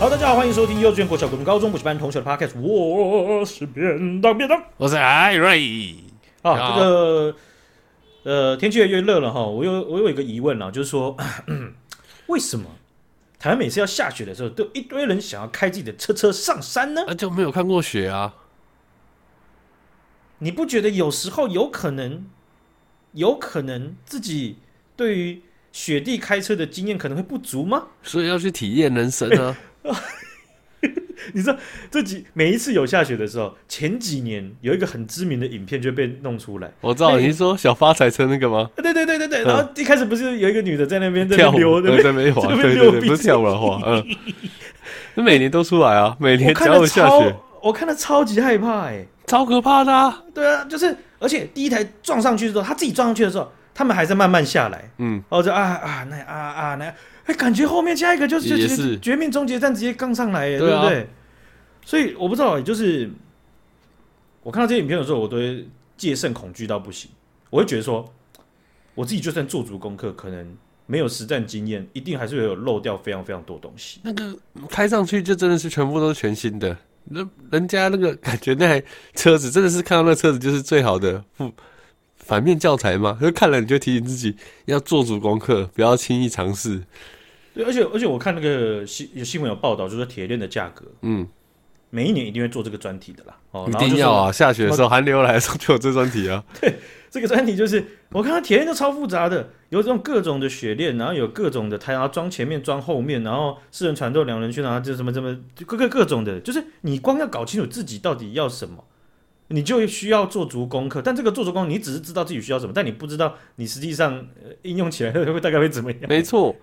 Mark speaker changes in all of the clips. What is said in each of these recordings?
Speaker 1: 好，大家好，欢迎收听幼稚园、国小、国中、高中补习班同学的 Podcast。我是便当便当，
Speaker 2: 我是艾瑞。
Speaker 1: 好，这个呃，天气越来越热了哈，我有我有一个疑问啊，就是说，为什么台湾每次要下雪的时候，都有一堆人想要开自己的车车上山呢？
Speaker 2: 那、啊、就没有看过雪啊？
Speaker 1: 你不觉得有时候有可能，有可能自己对于雪地开车的经验可能会不足吗？
Speaker 2: 所以要去体验人生啊！
Speaker 1: 你知道这几每一次有下雪的时候，前几年有一个很知名的影片就被弄出来。
Speaker 2: 我知道你是说小发财车那个吗？
Speaker 1: 对对对对对。然后一开始不是有一个女的在那边跳舞，在
Speaker 2: 那边滑，对对对，不是跳舞的滑。嗯，那每年都出来啊，每年只要有下雪，
Speaker 1: 我看了超级害怕，哎，
Speaker 2: 超可怕的。啊。
Speaker 1: 对啊，就是而且第一台撞上去的时候，他自己撞上去的时候，他们还在慢慢下来。嗯，哦，就啊啊那啊啊那。哎，感觉后面下一个就是就是绝命终结战，直接杠上来，对不对？所以我不知道，就是我看到这些影片的时候，我都会戒慎恐惧到不行。我会觉得说，我自己就算做足功课，可能没有实战经验，一定还是会有漏掉非常非常多东西。
Speaker 2: 那个开上去就真的是全部都是全新的，那人家那个感觉那台车子真的是看到那车子就是最好的不反面教材嘛？就看了你就提醒自己要做足功课，不要轻易尝试。
Speaker 1: 对，而且而且我看那个新有新闻有报道，就是说铁链的价格，嗯。每一年一定会做这个专题的啦，哦，
Speaker 2: 一定要啊！下雪的时候，寒流来的时候就有这专题啊。
Speaker 1: 对，这个专题就是我看到铁链都超复杂的，有这种各种的雪链，然后有各种的胎，然后装前面装后面，然后四人船都两人去，然后就什么什么各个各种的，就是你光要搞清楚自己到底要什么，你就需要做足功课。但这个做足功课，你只是知道自己需要什么，但你不知道你实际上应用起来 会大概会怎么样。
Speaker 2: 没错。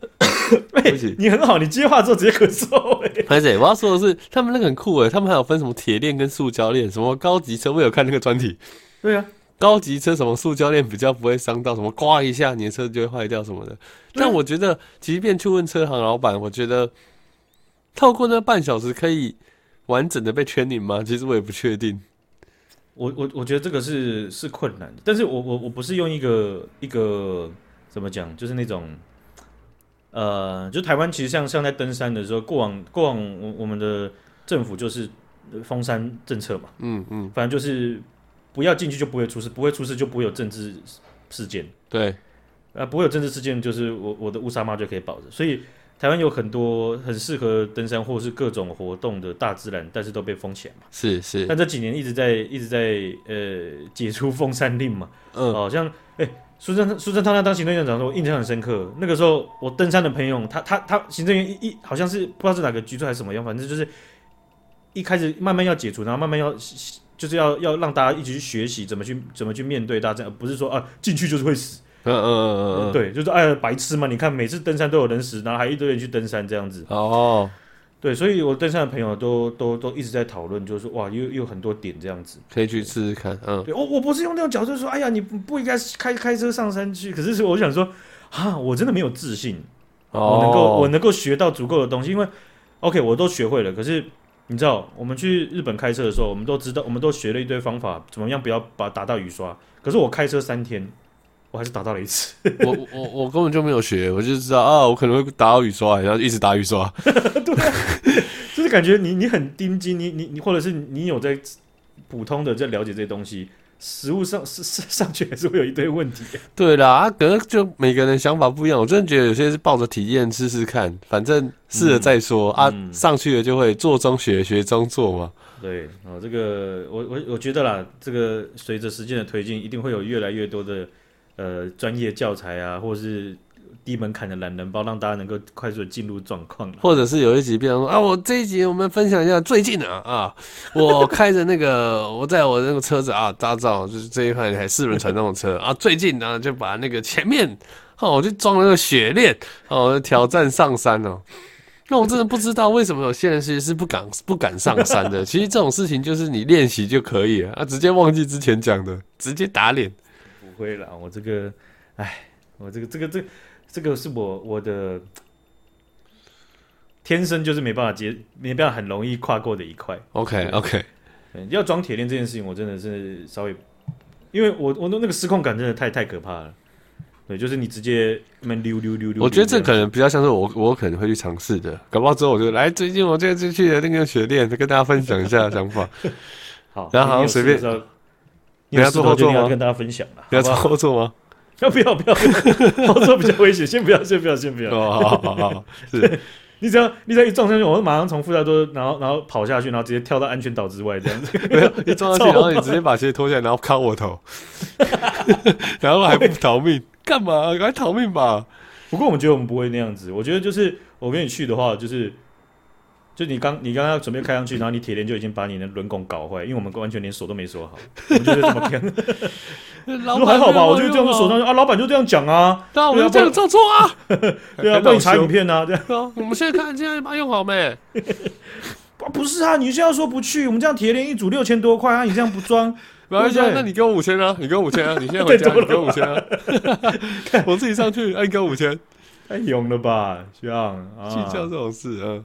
Speaker 1: 欸、你很好，你接话之后直接咳嗽。哎，
Speaker 2: 而且我要说的是，他们那个很酷哎，他们还有分什么铁链跟塑胶链，什么高级车，我有看那个专题。
Speaker 1: 对啊，
Speaker 2: 高级车什么塑胶链比较不会伤到，什么刮一下你的车就会坏掉什么的。但我觉得，即便去问车行老板，我觉得透过那半小时可以完整的被圈领吗？其实我也不确定。
Speaker 1: 我我我觉得这个是是困难的，但是我我我不是用一个一个怎么讲，就是那种。呃，就台湾其实像像在登山的时候，过往过往我我们的政府就是封山政策嘛，嗯嗯，反正就是不要进去就不会出事，不会出事就不会有政治事件，
Speaker 2: 对，
Speaker 1: 啊，不会有政治事件，就是我我的乌纱帽就可以保着，所以台湾有很多很适合登山或是各种活动的大自然，但是都被封起来嘛，
Speaker 2: 是是，
Speaker 1: 但这几年一直在一直在呃解除封山令嘛，嗯，好像哎。欸苏贞苏贞昌他当行政院长的时候，我印象很深刻。那个时候我登山的朋友，他他他行政院一一好像是不知道是哪个局处还是什么样，反正就是一开始慢慢要解除，然后慢慢要就是要要让大家一起去学习怎么去怎么去面对大自然，而不是说啊进去就是会死。嗯嗯嗯嗯嗯，对，就是哎白痴嘛！你看每次登山都有人死，然后还一堆人去登山这样子。哦。对，所以我登山的朋友都都都一直在讨论，就是说哇，有有很多点这样子，
Speaker 2: 可以去试试看。嗯，
Speaker 1: 对，我我不是用那种角度说，哎呀，你不不应该开开车上山去。可是是我想说，啊，我真的没有自信，哦、我能够我能够学到足够的东西，因为 OK，我都学会了。可是你知道，我们去日本开车的时候，我们都知道，我们都学了一堆方法，怎么样不要把打到雨刷。可是我开车三天。我还是打到了一次
Speaker 2: 我，我我我根本就没有学，我就知道啊，我可能会打到雨刷，然后一直打雨刷，
Speaker 1: 对、啊，就是感觉你你很盯紧，你你你或者是你有在普通的在了解这些东西，实物上是上上去还是会有一堆问题。
Speaker 2: 对啦，啊，可能就每个人想法不一样，我真的觉得有些是抱着体验试试看，反正试了再说、嗯、啊，上去了就会做中学，学中做嘛。
Speaker 1: 对，哦，这个我我我觉得啦，这个随着时间的推进，一定会有越来越多的。呃，专业教材啊，或是低门槛的懒人包，让大家能够快速的进入状况。
Speaker 2: 或者是有一集，比方说啊，我这一集我们分享一下最近啊啊，我开着那个，我在我那个车子啊，打造就是这一款台四轮传动车啊，最近呢就把那个前面哦，我就装了个雪链哦，挑战上山哦。那我真的不知道为什么有些人其实是不敢不敢上山的。其实这种事情就是你练习就可以了啊，直接忘记之前讲的，直接打脸。
Speaker 1: 会了，我这个，哎，我这个，这个，这，这个是我我的天生就是没办法接，没办法很容易跨过的一块。
Speaker 2: OK，OK，
Speaker 1: 要装铁链这件事情，我真的是稍微，因为我我的那个失控感真的太太可怕了。对，就是你直接那么溜溜溜溜。
Speaker 2: 我觉得这可能比较像是我，我可能会去尝试的。搞不好之后我就来，最近我这次去的那个雪链，再跟大家分享一下想法。
Speaker 1: 好，
Speaker 2: 然后好像随便。你要做后座吗？
Speaker 1: 要跟大家分享了。
Speaker 2: 你要做后座吗？
Speaker 1: 要不要不要？后座比较危险，先不要，先不要，先不要。
Speaker 2: 哦，好好好，是。
Speaker 1: 你只要你只要一撞上去，我会马上从副驾座，然后然后跑下去，然后直接跳到安全岛之外，这样子。
Speaker 2: 没有，一撞上去，然后你直接把鞋脱下来，然后敲我头，然后还不逃命，干嘛？赶快逃命吧！
Speaker 1: 不过我们觉得我们不会那样子，我觉得就是我跟你去的话，就是。就你刚你刚刚要准备开上去，然后你铁链就已经把你的轮拱搞坏，因为我们完全连锁都没锁好，我们就是这么骗。说还好吧，我就这样锁上去啊，老板就这样讲啊，
Speaker 2: 对啊，我们这样做错啊，
Speaker 1: 对啊，帮你查影片啊，这样。
Speaker 2: 我们现在看，现在把它用好没？
Speaker 1: 不是啊，你现在说不去，我们这样铁链一组六千多块啊，你这样不装，
Speaker 2: 没关系，那你给我五千啊，你给我五千啊，你现在回家你给我五千啊，我自己上去，哎，你给我五千，
Speaker 1: 太勇了吧，这样
Speaker 2: 计较这种事啊。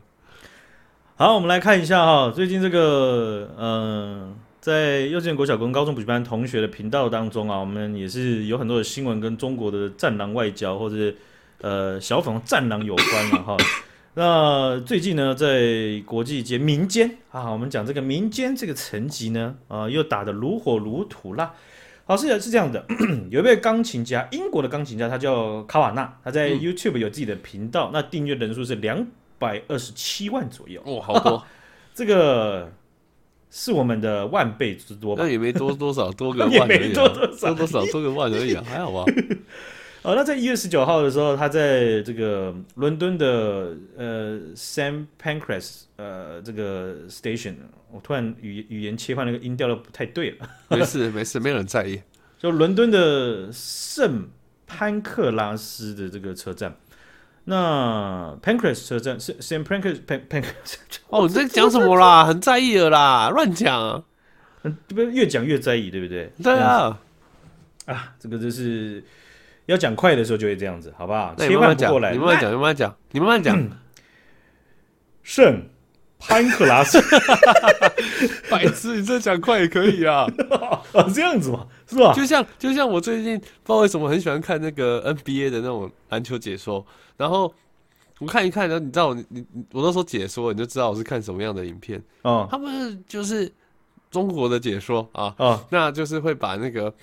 Speaker 1: 好，我们来看一下哈，最近这个嗯、呃，在幼稚园、国小、跟高中补习班同学的频道当中啊，我们也是有很多的新闻跟中国的战狼外交或者呃小粉红战狼有关了哈。那最近呢，在国际间民间啊，我们讲这个民间这个层级呢啊，又打得如火如荼啦。好，是是这样的，有一位钢琴家，英国的钢琴家，他叫卡瓦纳，他在 YouTube 有自己的频道，嗯、那订阅人数是两。百二十七万左右
Speaker 2: 哦，好多，
Speaker 1: 这个是我们的万倍之多吧？
Speaker 2: 那也没多多少，多个 万而已，啊，没多多少，多多少，多个万而已啊，还好吧？
Speaker 1: 哦，那在一月十九号的时候，他在这个伦敦的呃 Saint Pancras 呃这个 station，我突然语语言切换那个音调都不太对了。
Speaker 2: 没事没事，没有人在意。
Speaker 1: 就伦敦的圣潘克拉斯的这个车站。那 Pancras 车站是 Saint Pancras Pan Pancras
Speaker 2: 哦，你在讲什么啦？很在意了啦，乱讲，
Speaker 1: 嗯，不越讲越在意，对不对？
Speaker 2: 对啊，
Speaker 1: 啊，这个就是要讲快的时候就会这样子，好不好？
Speaker 2: 切换不过来，你慢慢讲，你慢慢讲，你慢慢讲。
Speaker 1: 圣潘克拉斯，
Speaker 2: 白痴，你这讲快也可以啊，
Speaker 1: 啊，这样子嘛，是吧？
Speaker 2: 就像就像我最近不知道为什么很喜欢看那个 NBA 的那种篮球解说。然后我看一看，然后你知道我你你我都说解说，你就知道我是看什么样的影片。
Speaker 1: 啊，
Speaker 2: 他们就是中国的解说啊，
Speaker 1: 哦，
Speaker 2: 那就是会把那个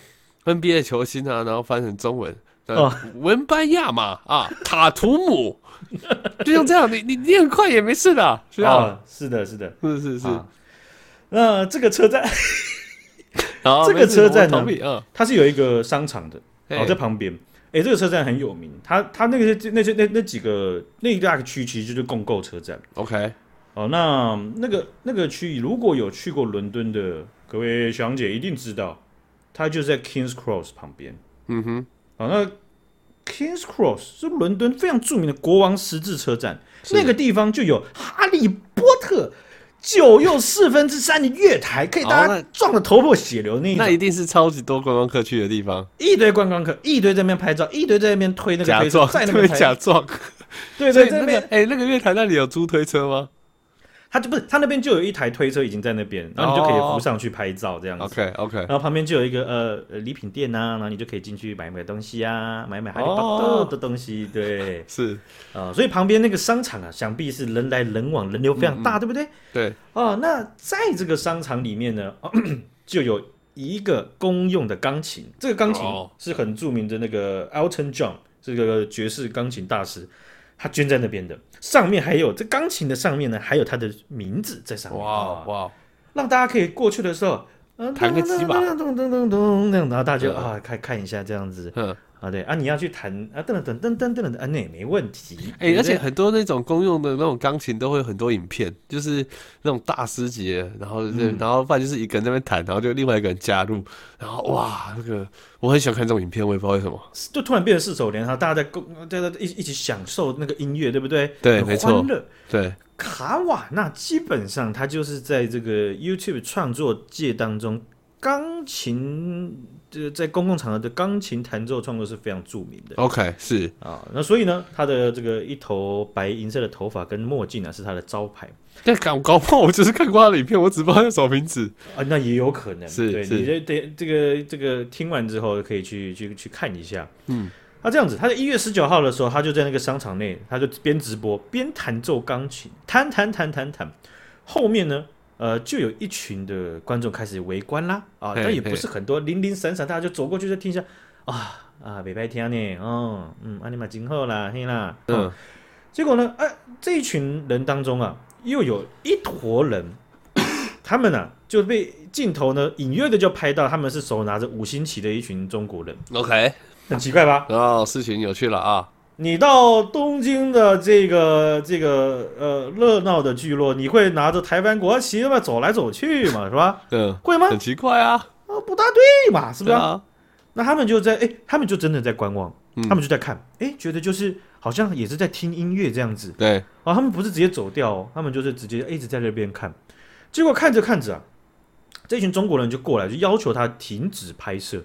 Speaker 2: NBA 球星啊，然后翻成中文，哦，文班亚马啊，塔图姆，就像这样，你你你很快也没事的，是啊，
Speaker 1: 是的，是的，
Speaker 2: 是是是。
Speaker 1: 那这个车站，这个车站呢，它是有一个商场的，哦，在旁边。哎、欸，这个车站很有名，它它那个那些那那几个那一大个区其实就是共购车站。
Speaker 2: OK，
Speaker 1: 哦，那那个那个区域如果有去过伦敦的各位小姐一定知道，它就在 Kings Cross 旁边。
Speaker 2: 嗯哼，
Speaker 1: 好，那 Kings Cross 是伦敦非常著名的国王十字车站，那个地方就有哈利波特。九又四分之三的月台，可以大家撞得头破血流那一种。
Speaker 2: 那一定是超级多观光客去的地方，
Speaker 1: 一堆观光客，一堆在那边拍照，一堆在那边推那个推车，在那边
Speaker 2: 假装。
Speaker 1: 对对，对，那边
Speaker 2: 哎，那个月台那里有租推车吗？
Speaker 1: 他就不是，他那边就有一台推车已经在那边，然后你就可以扶上去拍照这样子。
Speaker 2: OK OK，
Speaker 1: 然后旁边就有一个呃礼品店呐，然后你就可以进去买买东西啊，买买哈利波特的东西。对，
Speaker 2: 是
Speaker 1: 啊，所以旁边那个商场啊，想必是人来人往，人流非常大，对不对？
Speaker 2: 对。
Speaker 1: 哦，那在这个商场里面呢，就有一个公用的钢琴，这个钢琴是很著名的那个 Elton John 是个爵士钢琴大师。他捐在那边的，上面还有这钢琴的上面呢，还有他的名字在上面。
Speaker 2: 哇哇！
Speaker 1: 让大家可以过去的时候，
Speaker 2: 弹个几把，
Speaker 1: 咚咚咚咚那样，然后大家就啊看看一下这样子。啊，对啊，你要去弹啊，噔噔噔噔噔噔，啊，那也没问题。
Speaker 2: 哎、欸，而且很多那种公用的那种钢琴都会有很多影片，就是那种大师级，然后、嗯、然后不然就是一个人在那边弹，然后就另外一个人加入，然后哇，那个我很喜欢看这种影片，我也不知道为什么，
Speaker 1: 就突然变成四手联，然后大家在共在在一一起享受那个音乐，对不对？
Speaker 2: 对，没错。对，
Speaker 1: 卡瓦纳基本上他就是在这个 YouTube 创作界当中钢琴。这个在公共场合的钢琴弹奏创作是非常著名的。
Speaker 2: OK，是
Speaker 1: 啊，那所以呢，他的这个一头白银色的头发跟墨镜啊，是他的招牌。
Speaker 2: 但搞搞不好，我只是看过他的影片，我只不知道他叫什么名字
Speaker 1: 啊。那也有可能
Speaker 2: 是，对，
Speaker 1: 你这这这个这个听完之后可以去去去看一下。
Speaker 2: 嗯，
Speaker 1: 他这样子，他在一月十九号的时候，他就在那个商场内，他就边直播边弹奏钢琴，弹弹弹弹弹。后面呢，呃，就有一群的观众开始围观啦，啊，但也不是很多，零零散散，大家就走过去再听一下，啊啊，北白听呢，哦，嗯，阿尼玛今后啦，嘿啦，嗯，结果呢，哎、啊，这一群人当中啊，又有一坨人，他们呢、啊、就被镜头呢隐约的就拍到，他们是手拿着五星旗的一群中国人
Speaker 2: ，OK。
Speaker 1: 很奇怪吧？
Speaker 2: 哦，事情有趣了啊！
Speaker 1: 你到东京的这个这个呃热闹的聚落，你会拿着台湾国旗嘛走来走去嘛，是吧？
Speaker 2: 嗯，
Speaker 1: 会吗？
Speaker 2: 很奇怪啊！
Speaker 1: 啊，不大对嘛，是不是？
Speaker 2: 啊、
Speaker 1: 那他们就在哎，他们就真的在观望，嗯、他们就在看，哎，觉得就是好像也是在听音乐这样子。
Speaker 2: 对，
Speaker 1: 啊，他们不是直接走掉，哦，他们就是直接一直在那边看。结果看着看着啊，这群中国人就过来，就要求他停止拍摄。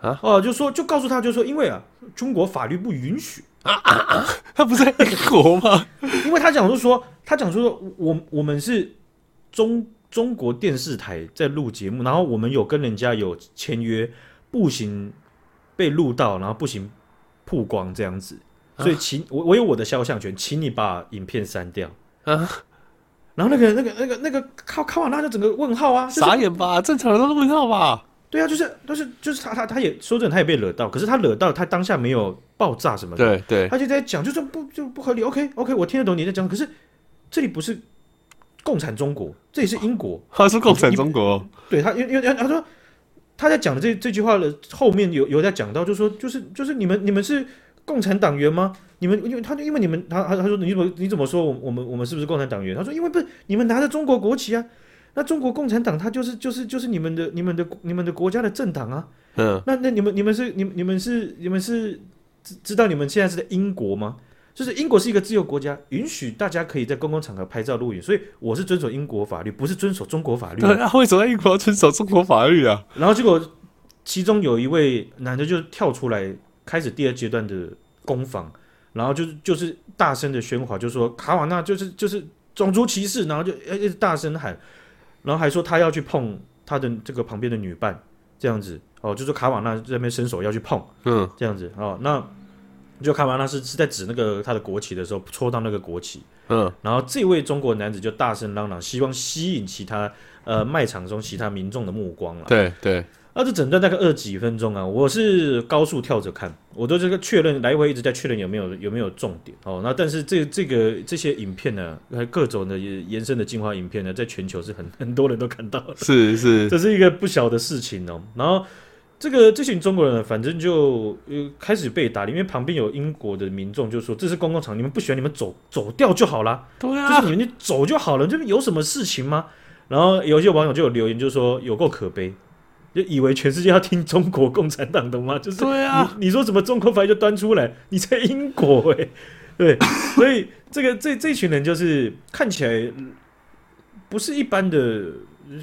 Speaker 1: 啊哦，就说就告诉他，就说因为啊，中国法律不允许啊啊啊，
Speaker 2: 他不是在英国吗？
Speaker 1: 因为他讲就是说，他讲说，我我们是中中国电视台在录节目，然后我们有跟人家有签约，不行被录到，然后不行曝光这样子，所以请我我有我的肖像权，请你把影片删掉啊。然后那个那个那个那个卡卡瓦纳就整个问号啊，
Speaker 2: 傻眼吧？正常的都是问号吧？
Speaker 1: 对啊，就是都是就是他他他也说真的，他也被惹到，可是他惹到他当下没有爆炸什么的，
Speaker 2: 对对，
Speaker 1: 他就在讲，就是不就不合理。OK OK，我听得懂你在讲，可是这里不是共产中国，这里是英国，
Speaker 2: 他是共产中国。
Speaker 1: 对他，因为因为他说他在讲的这这句话的后面有有在讲到，就是说就是就是你们你们是共产党员吗？你们因为他就因为你们他他他说你怎么你怎么说我我们我们是不是共产党员？他说因为不是你们拿着中国国旗啊。那中国共产党，他就是就是就是你们的、你们的、你们的国家的政党啊。嗯。那那你们、你们是、你、你们是、你们是知知道你们现在是在英国吗？就是英国是一个自由国家，允许大家可以在公共场合拍照录影，所以我是遵守英国法律，不是遵守中国法律。
Speaker 2: 对啊，为什么英国要遵守中国法律啊？
Speaker 1: 然后结果其中有一位男的就跳出来，开始第二阶段的攻防，然后就是就是大声的喧哗，就说卡瓦纳就是就是种族歧视，然后就一直大声喊。然后还说他要去碰他的这个旁边的女伴，这样子。哦，就说卡瓦纳在那边伸手要去碰，嗯，这样子。哦，那就卡瓦纳是是在指那个他的国旗的时候戳到那个国旗，嗯，然后这位中国男子就大声嚷嚷，希望吸引其他呃卖场中其他民众的目光了，
Speaker 2: 对对。
Speaker 1: 那这整段大概二十几分钟啊，我是高速跳着看，我都这个确认来回一直在确认有没有有没有重点哦。那但是这这个这些影片呢，各种的延伸的进化影片呢，在全球是很 很多人都看到了，
Speaker 2: 是是，
Speaker 1: 这是一个不小的事情哦。然后这个这群中国人呢，反正就呃开始被打，因为旁边有英国的民众就说，这是公共场，你们不喜欢你们走走掉就好啦，
Speaker 2: 对啊，
Speaker 1: 就是你们走就好了，这边有什么事情吗？然后有些网友就有留言，就说有够可悲。就以为全世界要听中国共产党的吗？就是对啊，你说怎么中国牌就端出来，你在英国哎、欸，对，所以这个这这群人就是看起来不是一般的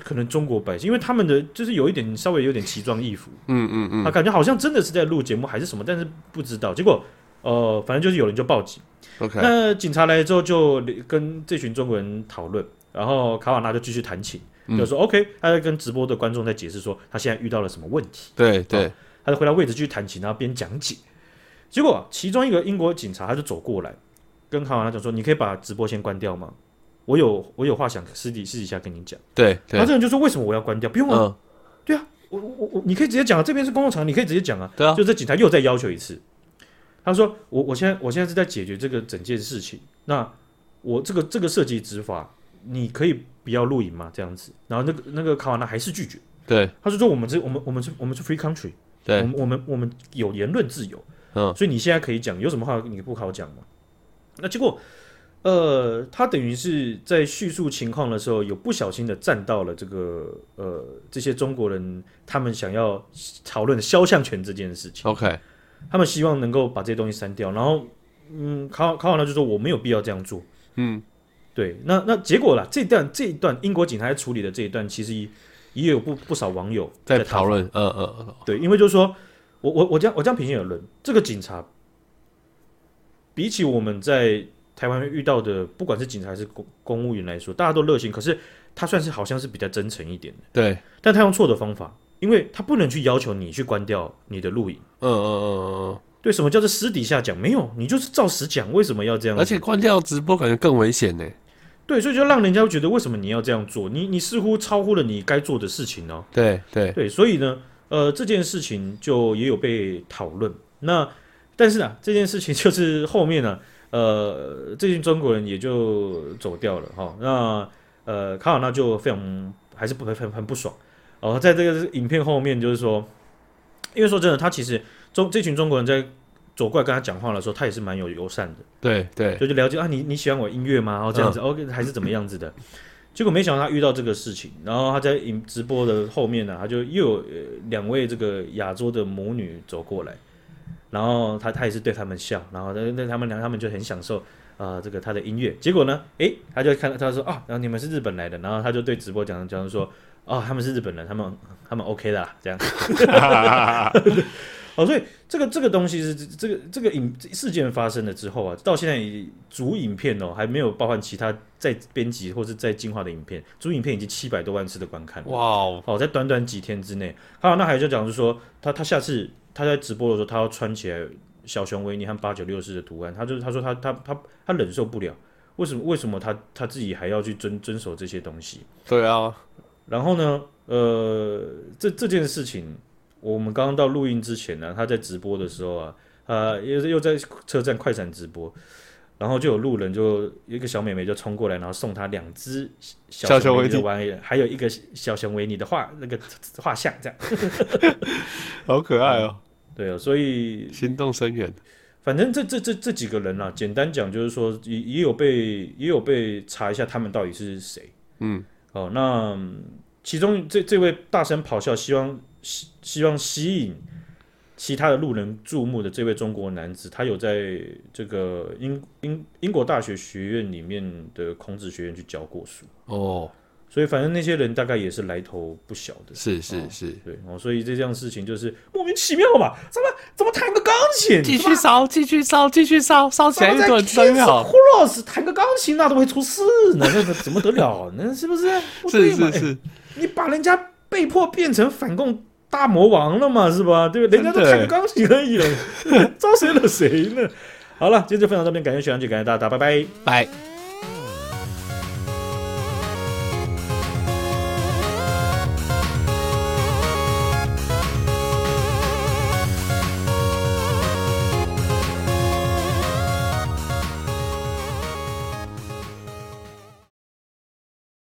Speaker 1: 可能中国百姓，因为他们的就是有一点稍微有点奇装异服，嗯嗯嗯，啊感觉好像真的是在录节目还是什么，但是不知道。结果呃，反正就是有人就报警，OK，那警察来之后就跟这群中国人讨论，然后卡瓦纳就继续弹琴。就说 OK，他在跟直播的观众在解释说他现在遇到了什么问题。
Speaker 2: 对对，
Speaker 1: 他就回到位置继续弹琴，然后边讲解。结果其中一个英国警察他就走过来，跟卡瓦纳讲说：“你可以把直播先关掉吗？我有我有话想私底私底下跟你讲。”
Speaker 2: 对，他
Speaker 1: 这人就说：“为什么我要关掉？不用啊，对啊，我我我你可以直接讲啊，这边是公共场，你可以直接讲啊。”对啊，就这警察又再要求一次，他说：“我我现在我现在是在解决这个整件事情，那我这个这个涉及执法。”你可以不要录影嘛？这样子，然后那个那个卡瓦纳还是拒绝。
Speaker 2: 对，
Speaker 1: 他就说我们这我们我们是我们是 free country，
Speaker 2: 对，
Speaker 1: 我们我们我们有言论自由，嗯，所以你现在可以讲，有什么话你不好讲吗？那结果，呃，他等于是在叙述情况的时候，有不小心的站到了这个呃这些中国人他们想要讨论的肖像权这件事情。
Speaker 2: OK，
Speaker 1: 他们希望能够把这些东西删掉，然后嗯，卡卡瓦纳就说我没有必要这样做，嗯。对，那那结果啦，这段这一段英国警察处理的这一段，其实也有不不少网友
Speaker 2: 在讨论。嗯嗯嗯，
Speaker 1: 对，因为就是说我我我这样我这样平心而论，这个警察比起我们在台湾遇到的，不管是警察还是公公务员来说，大家都热心，可是他算是好像是比较真诚一点的。
Speaker 2: 对，
Speaker 1: 但他用错的方法，因为他不能去要求你去关掉你的录影。
Speaker 2: 嗯嗯嗯嗯嗯。
Speaker 1: 对，什么叫做私底下讲？没有，你就是照实讲。为什么要这样？
Speaker 2: 而且关掉直播感觉更危险呢。
Speaker 1: 对，所以就让人家觉得为什么你要这样做？你你似乎超乎了你该做的事情哦。
Speaker 2: 对对
Speaker 1: 对，所以呢，呃，这件事情就也有被讨论。那但是啊，这件事情就是后面呢，呃，这群中国人也就走掉了哈、哦。那呃，卡瓦纳就非常还是不很很很不爽。哦，在这个影片后面就是说，因为说真的，他其实中这群中国人在。走过来跟他讲话的时候，他也是蛮有友善的。
Speaker 2: 对对，
Speaker 1: 就就了解啊，你你喜欢我音乐吗？然后这样子，OK，、嗯、还是怎么样子的？结果没想到他遇到这个事情，然后他在影直播的后面呢、啊，他就又有两位这个亚洲的母女走过来，然后他他也是对他们笑，然后那那他们俩他们就很享受啊、呃，这个他的音乐。结果呢，诶，他就看到他说啊，然后你们是日本来的，然后他就对直播讲讲说，哦，他们是日本人，他们他们 OK 的啦，这样。哦，所以这个这个东西是这个这个影事件发生了之后啊，到现在主影片哦还没有包含其他在编辑或是在进化的影片，主影片已经七百多万次的观看。哇哦！哦，在短短几天之内，好，那还有就讲就是说，他他下次他在直播的时候，他要穿起来小熊维尼和八九六四的图案，他就是他说他他他他忍受不了，为什么为什么他他自己还要去遵遵守这些东西？
Speaker 2: 对啊，
Speaker 1: 然后呢，呃，这这件事情。我们刚刚到录音之前呢，他在直播的时候啊，呃，又又在车站快闪直播，然后就有路人就一个小妹妹就冲过来，然后送他两只小熊维尼的玩意，还有一个小熊维尼的画那个画像，这样，
Speaker 2: 好可爱哦。
Speaker 1: 对哦，所以
Speaker 2: 心动深远。
Speaker 1: 反正这这这这几个人啊，简单讲就是说，也也有被也有被查一下他们到底是谁。嗯，哦，那其中这这位大声咆哮，希望。希希望吸引其他的路人注目的这位中国男子，他有在这个英英英国大学学院里面的孔子学院去教过书哦，所以反正那些人大概也是来头不小的，
Speaker 2: 是是是，
Speaker 1: 对哦，所以这件事情就是莫名其妙嘛，怎么怎么弹个钢琴，
Speaker 2: 继续烧，继续烧，继续烧，烧起来一顿真好。
Speaker 1: 胡老师弹个钢琴那都会出事，呢那怎么得了？那是不是？
Speaker 2: 是是是，
Speaker 1: 你把人家被迫变成反共。大魔王了嘛，是吧？对？人家都弹个钢琴而已了，招谁惹谁呢？好了，今天就分享到这边，感谢学长姐，感谢大家，拜拜，
Speaker 2: 拜。